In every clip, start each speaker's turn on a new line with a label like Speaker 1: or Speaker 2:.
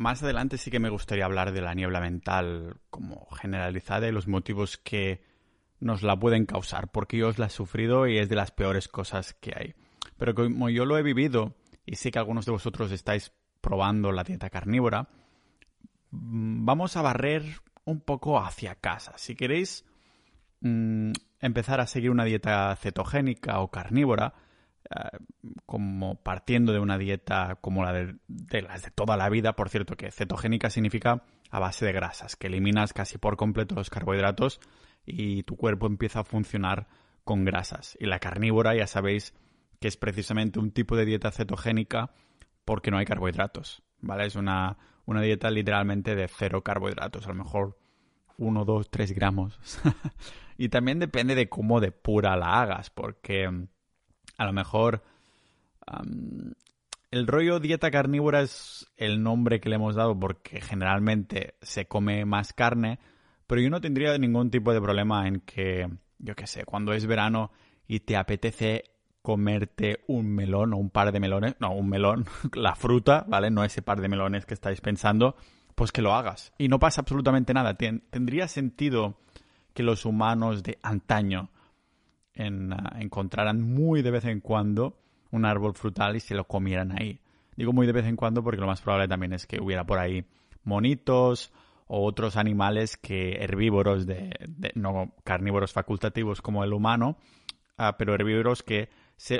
Speaker 1: más adelante sí que me gustaría hablar de la niebla mental como generalizada y los motivos que nos la pueden causar, porque yo os la he sufrido y es de las peores cosas que hay. Pero como yo lo he vivido y sé que algunos de vosotros estáis probando la dieta carnívora, mm, vamos a barrer un poco hacia casa. Si queréis mm, empezar a seguir una dieta cetogénica o carnívora, como partiendo de una dieta como la de, las de toda la vida, por cierto, que cetogénica significa a base de grasas, que eliminas casi por completo los carbohidratos y tu cuerpo empieza a funcionar con grasas. Y la carnívora ya sabéis que es precisamente un tipo de dieta cetogénica porque no hay carbohidratos, ¿vale? Es una, una dieta literalmente de cero carbohidratos, a lo mejor 1, 2, 3 gramos. y también depende de cómo de pura la hagas, porque a lo mejor el rollo dieta carnívora es el nombre que le hemos dado porque generalmente se come más carne, pero yo no tendría ningún tipo de problema en que, yo qué sé, cuando es verano y te apetece comerte un melón o un par de melones, no, un melón, la fruta, ¿vale? No ese par de melones que estáis pensando, pues que lo hagas. Y no pasa absolutamente nada. Tendría sentido que los humanos de antaño en, uh, encontraran muy de vez en cuando un árbol frutal y se lo comieran ahí. Digo muy de vez en cuando porque lo más probable también es que hubiera por ahí monitos o otros animales que herbívoros de, no carnívoros facultativos como el humano, uh, pero herbívoros que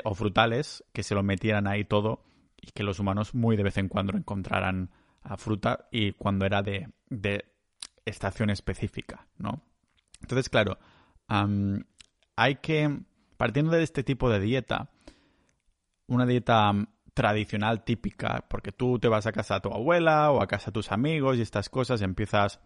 Speaker 1: o frutales que se lo metieran ahí todo y que los humanos muy de vez en cuando encontraran a fruta y cuando era de, de estación específica, ¿no? Entonces, claro, hay que, partiendo de este tipo de dieta, una dieta tradicional típica, porque tú te vas a casa de tu abuela o a casa de tus amigos y estas cosas, empiezas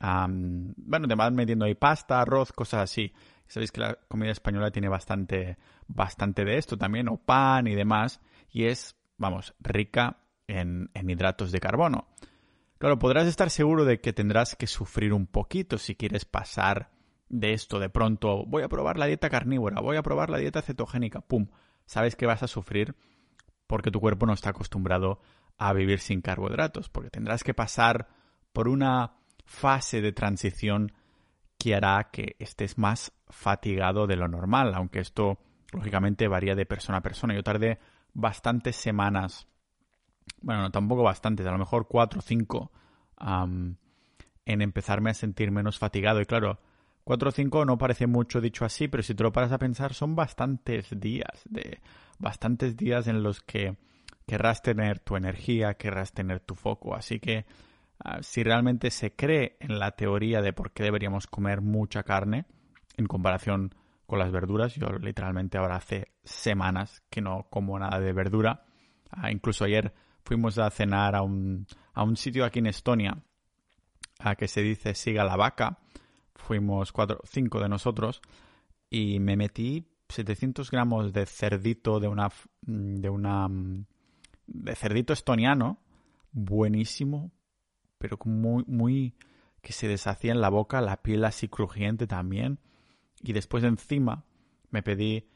Speaker 1: a, bueno, te vas metiendo ahí pasta, arroz, cosas así. Sabéis que la comida española tiene bastante, bastante de esto también, o pan y demás, y es, vamos, rica en, en hidratos de carbono. Claro, podrás estar seguro de que tendrás que sufrir un poquito si quieres pasar de esto de pronto. Voy a probar la dieta carnívora, voy a probar la dieta cetogénica, ¡pum! Sabes que vas a sufrir porque tu cuerpo no está acostumbrado a vivir sin carbohidratos, porque tendrás que pasar por una fase de transición que hará que estés más fatigado de lo normal, aunque esto lógicamente varía de persona a persona. Yo tardé bastantes semanas, bueno, no, tampoco bastantes, a lo mejor cuatro o cinco, en empezarme a sentir menos fatigado. Y claro, cuatro o cinco no parece mucho dicho así, pero si te lo paras a pensar, son bastantes días, de bastantes días en los que querrás tener tu energía, querrás tener tu foco. Así que Ah, si realmente se cree en la teoría de por qué deberíamos comer mucha carne en comparación con las verduras. Yo literalmente ahora hace semanas que no como nada de verdura. Ah, incluso ayer fuimos a cenar a un, a un sitio aquí en Estonia a que se dice Siga la vaca. Fuimos cuatro, cinco de nosotros y me metí 700 gramos de cerdito de una de una de cerdito estoniano buenísimo pero muy, muy que se deshacía en la boca, la piel así crujiente también. Y después encima me pedí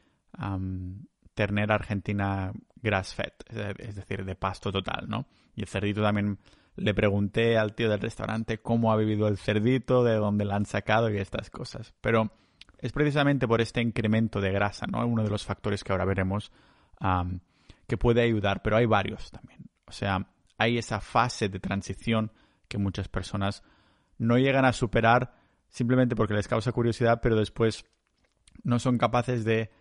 Speaker 1: ternera argentina grass fed, es decir, de pasto total, ¿no? Y el cerdito también le pregunté al tío del restaurante cómo ha vivido el cerdito, de dónde la han sacado y estas cosas. Pero es precisamente por este incremento de grasa, ¿no? Uno de los factores que ahora veremos que puede ayudar, pero hay varios también. O sea, hay esa fase de transición que muchas personas no llegan a superar simplemente porque les causa curiosidad, pero después no son capaces de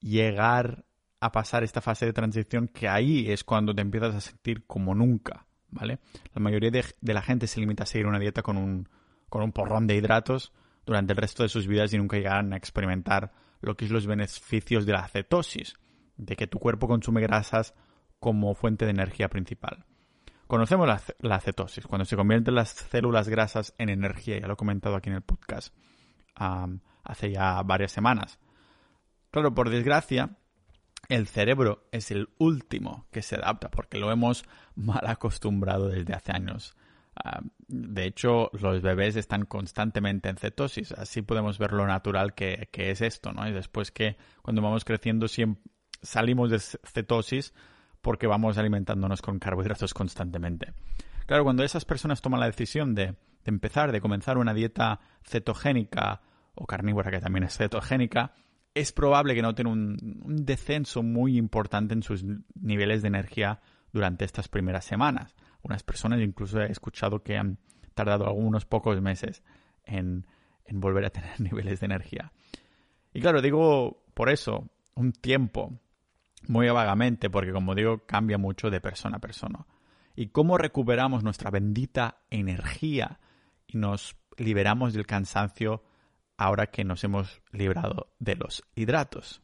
Speaker 1: llegar a pasar esta fase de transición que ahí es cuando te empiezas a sentir como nunca, ¿vale? La mayoría de, la gente se limita a seguir una dieta con un, con un porrón de hidratos durante el resto de sus vidas y nunca llegan a experimentar lo que es los beneficios de la cetosis, de que tu cuerpo consume grasas como fuente de energía principal. Conocemos la, cetosis, cuando se convierten las células grasas en energía, ya lo he comentado aquí en el podcast hace ya varias semanas. Claro, por desgracia, el cerebro es el último que se adapta porque lo hemos mal acostumbrado desde hace años. de hecho, los bebés están constantemente en cetosis, así podemos ver lo natural que, es esto, ¿no? Y después que cuando vamos creciendo salimos de cetosis porque vamos alimentándonos con carbohidratos constantemente. Claro, cuando esas personas toman la decisión de, empezar, de comenzar una dieta cetogénica o carnívora que también es cetogénica, es probable que noten un, un descenso muy importante en sus niveles de energía durante estas primeras semanas. Unas personas incluso he escuchado que han tardado algunos pocos meses en, en volver a tener niveles de energía. Y claro, digo por eso, un tiempo, muy vagamente, porque como digo, cambia mucho de persona a persona. Y cómo recuperamos nuestra bendita energía y nos liberamos del cansancio ahora que nos hemos librado de los hidratos.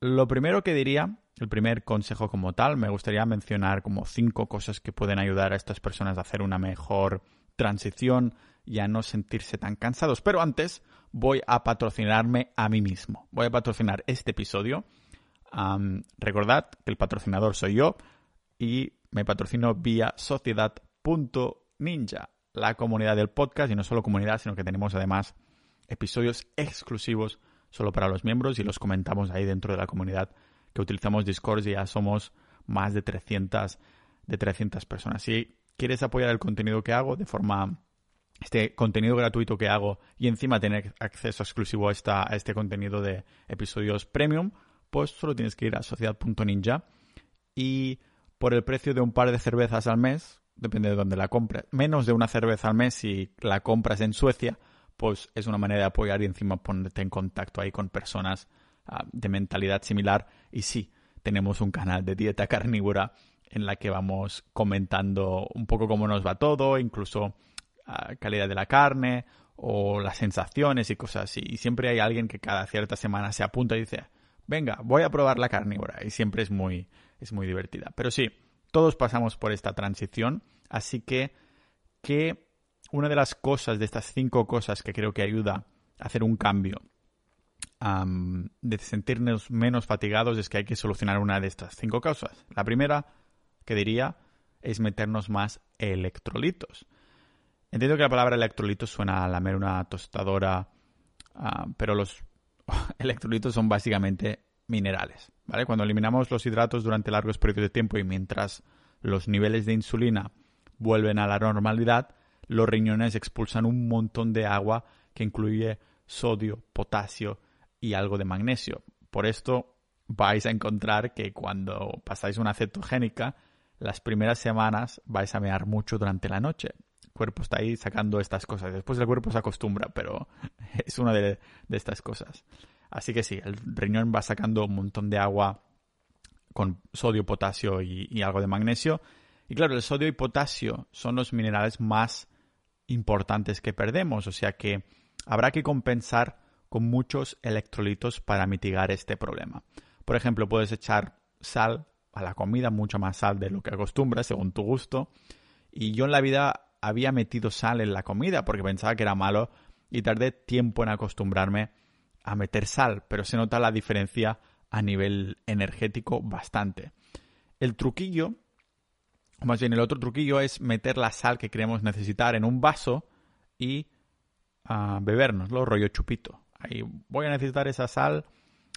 Speaker 1: Lo primero que diría, el primer consejo como tal, me gustaría mencionar como cinco cosas que pueden ayudar a estas personas a hacer una mejor transición y a no sentirse tan cansados. Pero antes voy a patrocinarme a mí mismo. Voy a patrocinar este episodio. recordad que el patrocinador soy yo y me patrocino vía sociedad.ninja, la comunidad del podcast y no solo comunidad, sino que tenemos además episodios exclusivos solo para los miembros y los comentamos ahí dentro de la comunidad que utilizamos Discord y ya somos más de 300, de 300 personas. Si quieres apoyar el contenido que hago de forma este contenido gratuito que hago y encima tener acceso exclusivo a, esta, a este contenido de episodios premium, pues solo tienes que ir a sociedad.ninja y por el precio de un par de cervezas al mes, depende de dónde la compres, menos de una cerveza al mes si la compras en Suecia, pues es una manera de apoyar y encima ponerte en contacto ahí con personas ah, de mentalidad similar. Y sí, tenemos un canal de dieta carnívora en la que vamos comentando un poco cómo nos va todo, incluso uh, calidad de la carne o las sensaciones y cosas así. Y siempre hay alguien que cada cierta semana se apunta y dice, venga, voy a probar la carnívora. Y siempre es muy, es muy divertida. Pero sí, todos pasamos por esta transición, así que, que una de las cosas, de estas cinco cosas que creo que ayuda a hacer un cambio, de sentirnos menos fatigados, es que hay que solucionar una de estas cinco causas. La primera, que diría, es meternos más electrolitos. Entiendo que la palabra electrolitos suena a lamer una tostadora, ah, pero los electrolitos son básicamente minerales. Cuando eliminamos los hidratos durante largos periodos de tiempo y mientras los niveles de insulina vuelven a la normalidad, los riñones expulsan un montón de agua que incluye sodio, potasio y algo de magnesio. Por esto vais a encontrar que cuando pasáis una cetogénica, las primeras semanas vais a mear mucho durante la noche. El cuerpo está ahí sacando estas cosas. Después el cuerpo se acostumbra, pero es una de estas cosas. Así que sí, el riñón va sacando un montón de agua con sodio, potasio y, algo de magnesio. Y claro, el sodio y potasio son los minerales más importantes que perdemos, o sea que habrá que compensar con muchos electrolitos para mitigar este problema. Por ejemplo, puedes echar sal a la comida, mucha más sal de lo que acostumbras, según tu gusto. Y yo en la vida había metido sal en la comida porque pensaba que era malo y tardé tiempo en acostumbrarme a meter sal, pero se nota la diferencia a nivel energético bastante. El truquillo, o más bien el otro truquillo es meter la sal que queremos necesitar en un vaso y uh, bebérnoslo, rollo chupito. Ahí voy a necesitar esa sal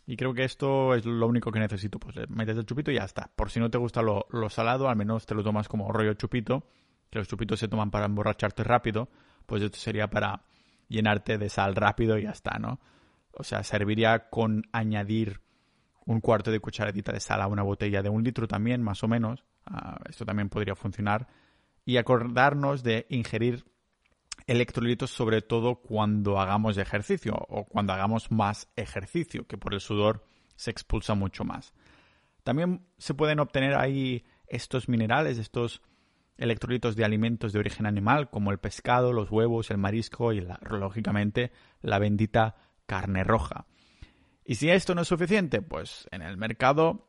Speaker 1: y creo que esto es lo único que necesito. Pues metes el chupito y ya está. Por si no te gusta lo, lo salado, al menos te lo tomas como rollo chupito, que los chupitos se toman para emborracharte rápido, pues esto sería para llenarte de sal rápido y ya está, ¿no? O sea, serviría con añadir un cuarto de cucharadita de sal a una botella de un litro también, más o menos. Ah, esto también podría funcionar. Y acordarnos de ingerir electrolitos sobre todo cuando hagamos ejercicio o cuando hagamos más ejercicio, que por el sudor se expulsa mucho más. También se pueden obtener ahí estos minerales, estos electrolitos de alimentos de origen animal, como el pescado, los huevos, el marisco y, lógicamente, la bendita carne roja. Y si esto no es suficiente, pues en el mercado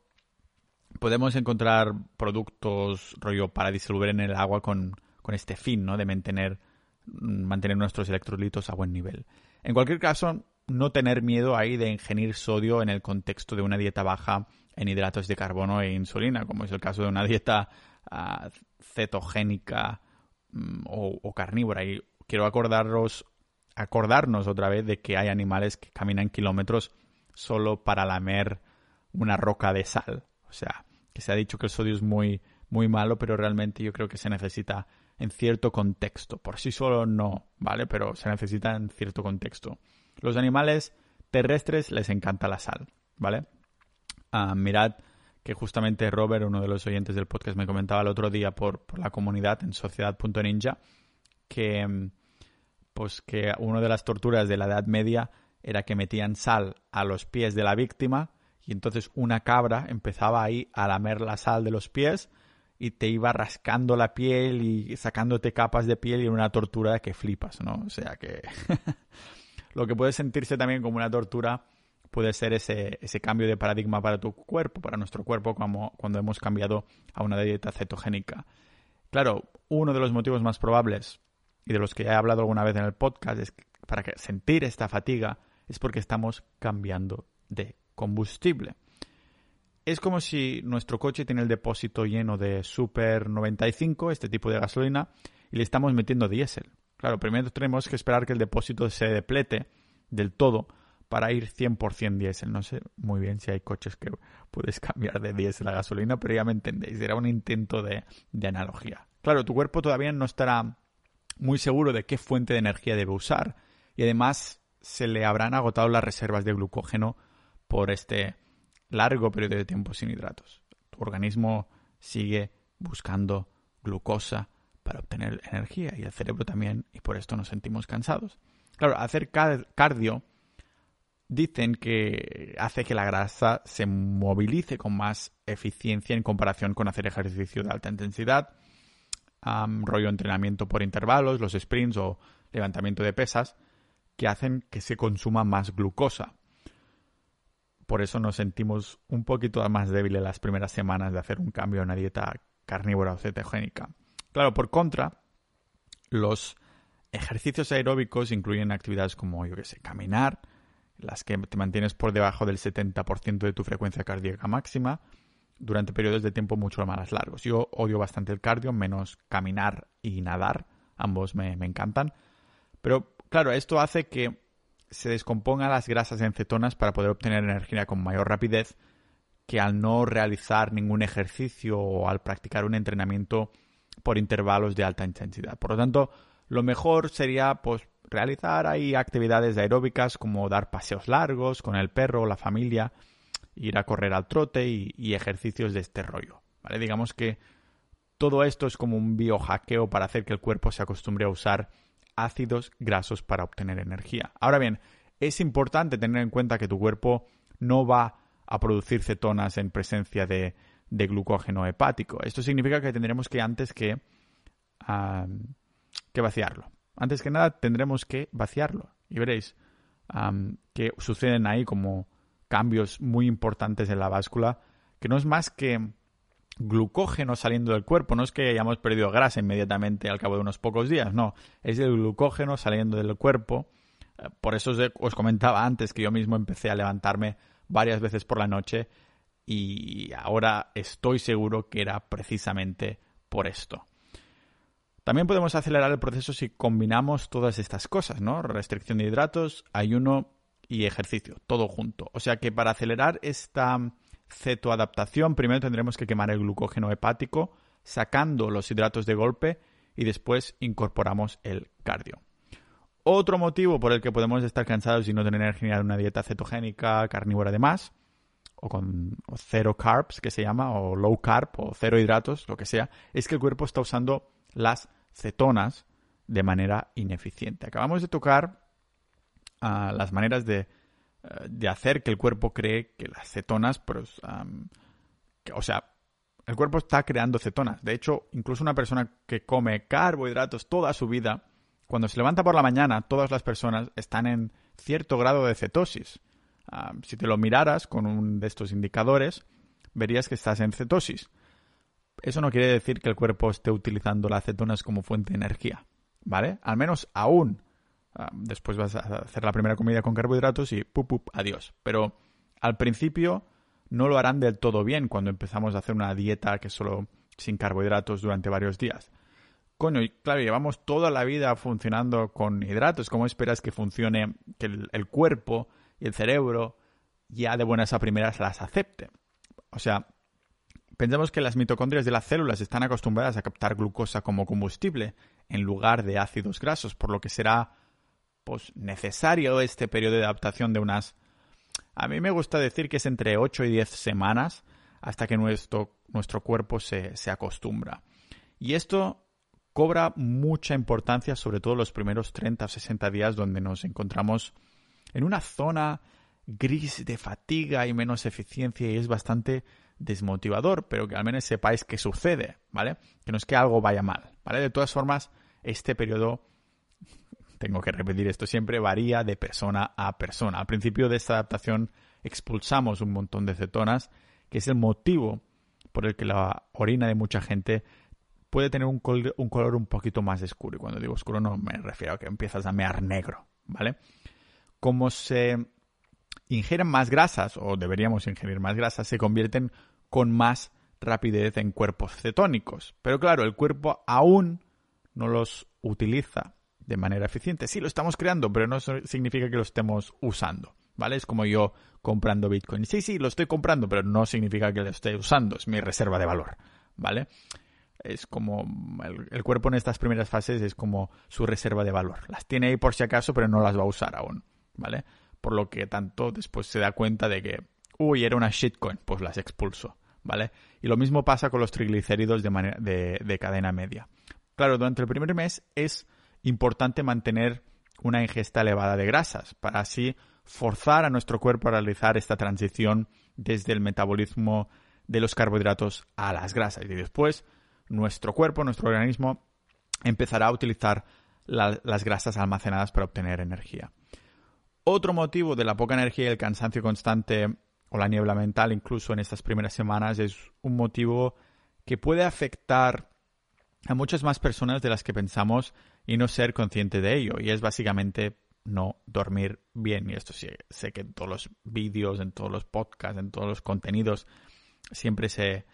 Speaker 1: podemos encontrar productos rollo para disolver en el agua con, este fin, ¿no? De mantener, mantener nuestros electrolitos a buen nivel. En cualquier caso, no tener miedo ahí de ingerir sodio en el contexto de una dieta baja en hidratos de carbono e insulina, como es el caso de una dieta ah, cetogénica mm, o, o, carnívora. Y quiero acordaros acordarnos otra vez de que hay animales que caminan kilómetros solo para lamer una roca de sal. O sea, que se ha dicho que el sodio es muy, muy malo, pero realmente yo creo que se necesita en cierto contexto. Por sí solo no, ¿vale? Pero se necesita en cierto contexto. Los animales terrestres les encanta la sal, ¿vale? Ah, mirad que justamente Robert, uno de los oyentes del podcast, me comentaba el otro día por, por la comunidad en sociedad.ninja que, pues que una de las torturas de la Edad Media era que metían sal a los pies de la víctima y entonces una cabra empezaba ahí a lamer la sal de los pies y te iba rascando la piel y sacándote capas de piel y era una tortura que flipas, ¿no? O sea que lo que puede sentirse también como una tortura puede ser ese, ese cambio de paradigma para tu cuerpo, para nuestro cuerpo, como cuando hemos cambiado a una dieta cetogénica. Claro, uno de los motivos más probables y de los que ya he hablado alguna vez en el podcast es que para sentir esta fatiga es porque estamos cambiando de combustible. Es como si nuestro coche tiene el depósito lleno de Super 95, este tipo de gasolina, y le estamos metiendo diésel. Claro, primero tenemos que esperar que el depósito se deplete del todo para ir 100% diésel. No sé muy bien si hay coches que puedes cambiar de diésel a gasolina, pero ya me entendéis. Era un intento de, de analogía. Claro, tu cuerpo todavía no estará muy seguro de qué fuente de energía debe usar y además se le habrán agotado las reservas de glucógeno por este largo periodo de tiempo sin hidratos. Tu organismo sigue buscando glucosa para obtener energía y el cerebro también y por esto nos sentimos cansados. Claro, hacer cardio dicen que hace que la grasa se movilice con más eficiencia en comparación con hacer ejercicio de alta intensidad, rollo entrenamiento por intervalos, los sprints o levantamiento de pesas, que hacen que se consuma más glucosa. Por eso nos sentimos un poquito más débiles las primeras semanas de hacer un cambio en una dieta carnívora o cetogénica. Claro, por contra, los ejercicios aeróbicos incluyen actividades como, yo que sé, caminar, las que te mantienes por debajo del 70% de tu frecuencia cardíaca máxima durante periodos de tiempo mucho más largos. Yo odio bastante el cardio, menos caminar y nadar, ambos me, me encantan. Pero Claro, esto hace que se descompongan las grasas en cetonas para poder obtener energía con mayor rapidez que al no realizar ningún ejercicio o al practicar un entrenamiento por intervalos de alta intensidad. Por lo tanto, lo mejor sería pues realizar ahí actividades aeróbicas como dar paseos largos con el perro o la familia, ir a correr al trote y, ejercicios de este rollo. ¿vale? Digamos que todo esto es como un biohackeo para hacer que el cuerpo se acostumbre a usar ácidos grasos para obtener energía. Ahora bien, es importante tener en cuenta que tu cuerpo no va a producir cetonas en presencia de, glucógeno hepático. Esto significa que tendremos que antes que, que vaciarlo. Antes que nada tendremos que vaciarlo. Y veréis que suceden ahí como cambios muy importantes en la báscula, que no es más que glucógeno saliendo del cuerpo. No es que hayamos perdido grasa inmediatamente al cabo de unos pocos días, no. Es el glucógeno saliendo del cuerpo. Eh, por eso os, comentaba antes que yo mismo empecé a levantarme varias veces por la noche y ahora estoy seguro que era precisamente por esto. También podemos acelerar el proceso si combinamos todas estas cosas, ¿no? Restricción de hidratos, ayuno y ejercicio, todo junto. O sea que para acelerar esta cetoadaptación, primero tendremos que quemar el glucógeno hepático sacando los hidratos de golpe y después incorporamos el cardio. Otro motivo por el que podemos estar cansados y no tener energía en una dieta cetogénica, carnívora además, o con cero carbs, que se llama, o low carb, o cero hidratos, lo que sea, es que el cuerpo está usando las cetonas de manera ineficiente. Acabamos de tocar las maneras de de hacer que el cuerpo cree que las cetonas, pues, o sea, el cuerpo está creando cetonas. De hecho, incluso una persona que come carbohidratos toda su vida, cuando se levanta por la mañana, todas las personas están en cierto grado de cetosis. si te lo miraras con un de estos indicadores, verías que estás en cetosis. Eso no quiere decir que el cuerpo esté utilizando las cetonas como fuente de energía, ¿vale? Al menos aún después vas a hacer la primera comida con carbohidratos y pup, pup, adiós. Pero al principio no lo harán del todo bien cuando empezamos a hacer una dieta que solo sin carbohidratos durante varios días. Coño, y claro, llevamos toda la vida funcionando con hidratos. ¿Cómo esperas que funcione, que el, el cuerpo y el cerebro ya de buenas a primeras las acepte? O sea, Pensemos que las mitocondrias de las células están acostumbradas a captar glucosa como combustible en lugar de ácidos grasos, por lo que será pues, necesario este periodo de adaptación de unas... A mí me gusta decir que es entre 8 y 10 semanas hasta que nuestro, nuestro cuerpo se, se acostumbra. Y esto cobra mucha importancia, sobre todo los primeros 30 o 60 días donde nos encontramos en una zona gris de fatiga y menos eficiencia y es bastante desmotivador, pero que al menos sepáis qué sucede, ¿vale? Que no es que algo vaya mal, ¿vale? De todas formas, este periodo, tengo que repetir esto siempre, varía de persona a persona. Al principio de esta adaptación expulsamos un montón de cetonas, que es el motivo por el que la orina de mucha gente puede tener un, un color un poquito más oscuro. Y cuando digo oscuro no me refiero a que empiezas a mear negro, ¿vale? Como se ingieren más grasas, o deberíamos ingerir más grasas, se convierten con más rapidez en cuerpos cetónicos. Pero claro, el cuerpo aún no los utiliza de manera eficiente. Sí, lo estamos creando, pero no significa que lo estemos usando. ¿Vale? Es como yo comprando Bitcoin. Sí, sí, lo estoy comprando, pero no significa que lo esté usando. Es mi reserva de valor. ¿Vale? Es como el, cuerpo en estas primeras fases es como su reserva de valor. Las tiene ahí por si acaso, pero no las va a usar aún. ¿Vale? Por lo que tanto después se da cuenta de que, uy, era una shitcoin, pues las expulso. ¿Vale? Y lo mismo pasa con los triglicéridos de, manera, de cadena media. Claro, durante el primer mes es importante mantener una ingesta elevada de grasas para así forzar a nuestro cuerpo a realizar esta transición desde el metabolismo de los carbohidratos a las grasas. Y después nuestro cuerpo, nuestro organismo, empezará a utilizar la, las grasas almacenadas para obtener energía. Otro motivo de la poca energía y el cansancio constante o la niebla mental incluso en estas primeras semanas es un motivo que puede afectar a muchas más personas de las que pensamos y no ser consciente de ello. Y es básicamente no dormir bien. Y esto sí, sé que en todos los vídeos, en todos los podcasts, en todos los contenidos, siempre se,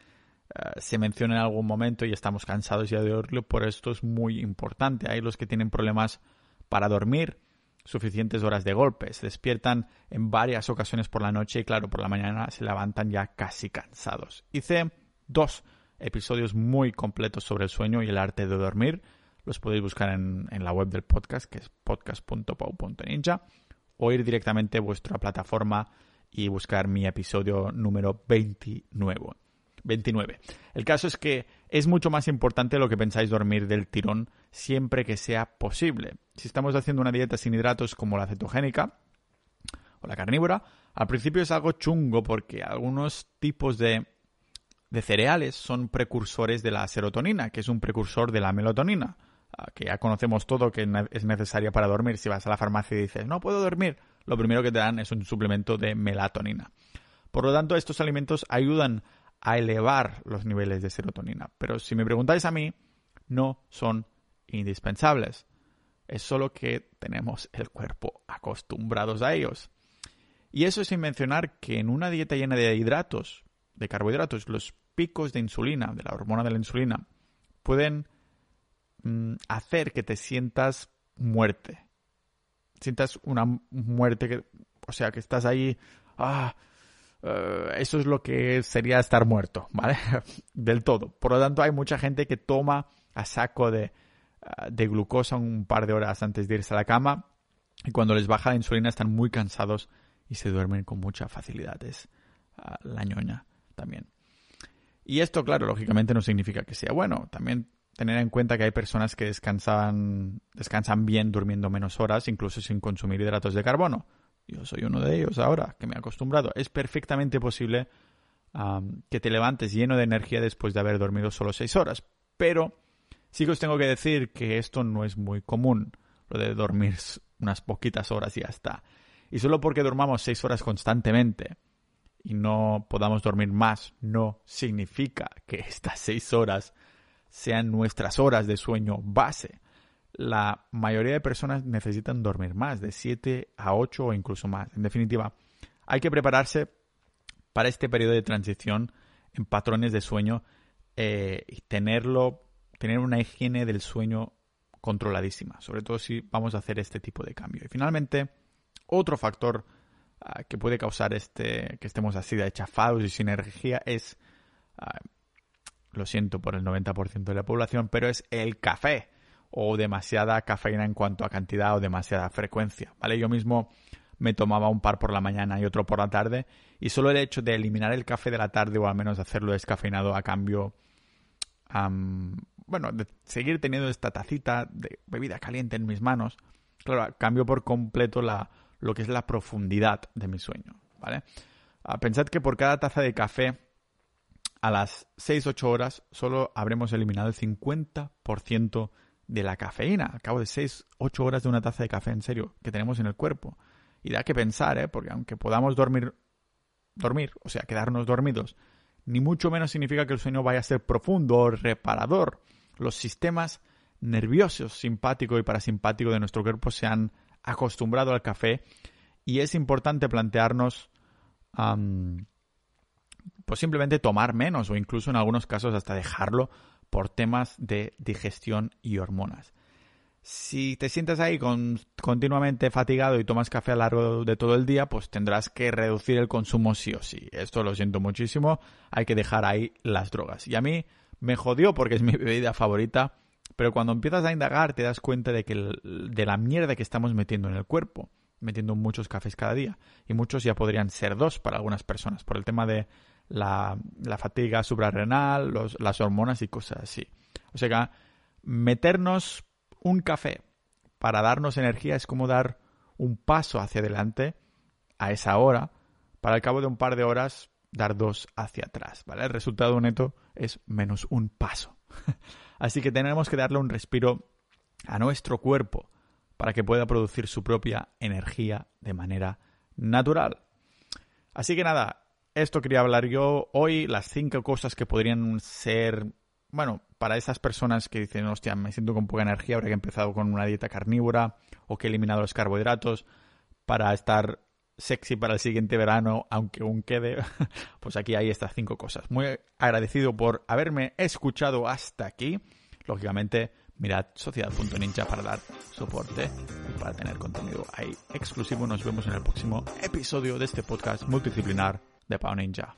Speaker 1: uh, se menciona en algún momento y estamos cansados ya de oírlo. Por esto es muy importante. Hay los que tienen problemas para dormir suficientes horas de golpe. Se despiertan en varias ocasiones por la noche y claro, por la mañana se levantan ya casi cansados. Hice dos episodios muy completos sobre el sueño y el arte de dormir. Los podéis buscar en, en la web del podcast, que es podcast.pau.ninja, o ir directamente a vuestra plataforma y buscar mi episodio número 29. 29. El caso es que es mucho más importante lo que pensáis dormir del tirón siempre que sea posible. Si estamos haciendo una dieta sin hidratos como la cetogénica o la carnívora, al principio es algo chungo porque algunos tipos de de cereales son precursores de la serotonina, que es un precursor de la melatonina, que ya conocemos todo que es necesaria para dormir. Si vas a la farmacia y dices, no puedo dormir, lo primero que te dan es un suplemento de melatonina. Por lo tanto, estos alimentos ayudan a elevar los niveles de serotonina. Pero si me preguntáis a mí, no son indispensables. Es solo que tenemos el cuerpo acostumbrados a ellos. Y eso sin mencionar que en una dieta llena de hidratos, de carbohidratos, los picos de insulina, de la hormona de la insulina, pueden mm, hacer que te sientas muerte. Sientas una muerte que, o sea, que estás ahí, ah, uh, eso es lo que sería estar muerto, ¿vale? Del todo. Por lo tanto, hay mucha gente que toma a saco de, uh, de glucosa un par de horas antes de irse a la cama y cuando les baja la insulina están muy cansados y se duermen con mucha facilidad. Es uh, la ñoña también. Y esto, claro, lógicamente no significa que sea bueno. También tener en cuenta que hay personas que descansan, descansan bien durmiendo menos horas, incluso sin consumir hidratos de carbono. Yo soy uno de ellos ahora, que me he acostumbrado. Es perfectamente posible que te levantes lleno de energía después de haber dormido solo seis horas. Pero sí que os tengo que decir que esto no es muy común, lo de dormir unas poquitas horas y ya está. Y solo porque dormamos seis horas constantemente y no podamos dormir más no significa que estas seis horas sean nuestras horas de sueño base. La mayoría de personas necesitan dormir más, de 7 a 8 o incluso más. En definitiva, hay que prepararse para este periodo de transición en patrones de sueño eh, y tenerlo, tener una higiene del sueño controladísima, sobre todo si vamos a hacer este tipo de cambio. Y finalmente, otro factor que puede causar este que estemos así de chafados y sin energía es lo siento por el 90% de la población, pero es el café o demasiada cafeína en cuanto a cantidad o demasiada frecuencia, ¿vale? Yo mismo me tomaba un par por la mañana y otro por la tarde y solo el hecho de eliminar el café de la tarde o al menos hacerlo descafeinado a cambio bueno, de seguir teniendo esta tacita de bebida caliente en mis manos, claro, cambio por completo la, lo que es la profundidad de mi sueño, ¿vale? Ah, pensad que por cada taza de café a las 6-8 horas solo habremos eliminado el 50% de la cafeína al cabo de 6-8 horas de una taza de café, en serio, que tenemos en el cuerpo. Y da que pensar, ¿eh? Porque aunque podamos dormir, dormir, o sea, quedarnos dormidos, ni mucho menos significa que el sueño vaya a ser profundo o reparador. Los sistemas nerviosos, simpático y parasimpático de nuestro cuerpo se han acostumbrado al café y es importante plantearnos pues simplemente tomar menos o incluso en algunos casos hasta dejarlo por temas de digestión y hormonas. Si te sientes ahí con, continuamente fatigado y tomas café a lo largo de todo el día, pues tendrás que reducir el consumo sí o sí. Esto lo siento muchísimo, hay que dejar ahí las drogas. Y a mí me jodió porque es mi bebida favorita, pero cuando empiezas a indagar te das cuenta de que de la mierda que estamos metiendo en el cuerpo, metiendo muchos cafés cada día. Y muchos ya podrían ser dos para algunas personas, por el tema de la, fatiga suprarrenal, las hormonas y cosas así. O sea meternos un café para darnos energía es como dar un paso hacia adelante a esa hora, para al cabo de un par de horas dar dos hacia atrás, ¿vale? El resultado neto es menos un paso. Así que tenemos que darle un respiro a nuestro cuerpo para que pueda producir su propia energía de manera natural. Así que nada, esto quería hablar yo hoy, las cinco cosas que podrían ser bueno, para esas personas que dicen, hostia, me siento con poca energía, habría que empezado con una dieta carnívora o que he eliminado los carbohidratos para estar sexy para el siguiente verano, aunque aún quede, pues aquí hay estas cinco cosas. Muy agradecido por haberme escuchado hasta aquí. Lógicamente, mirad sociedad.ninja para dar soporte y para tener contenido ahí exclusivo. Nos vemos en el próximo episodio de este podcast multidisciplinar de Pau Ninja.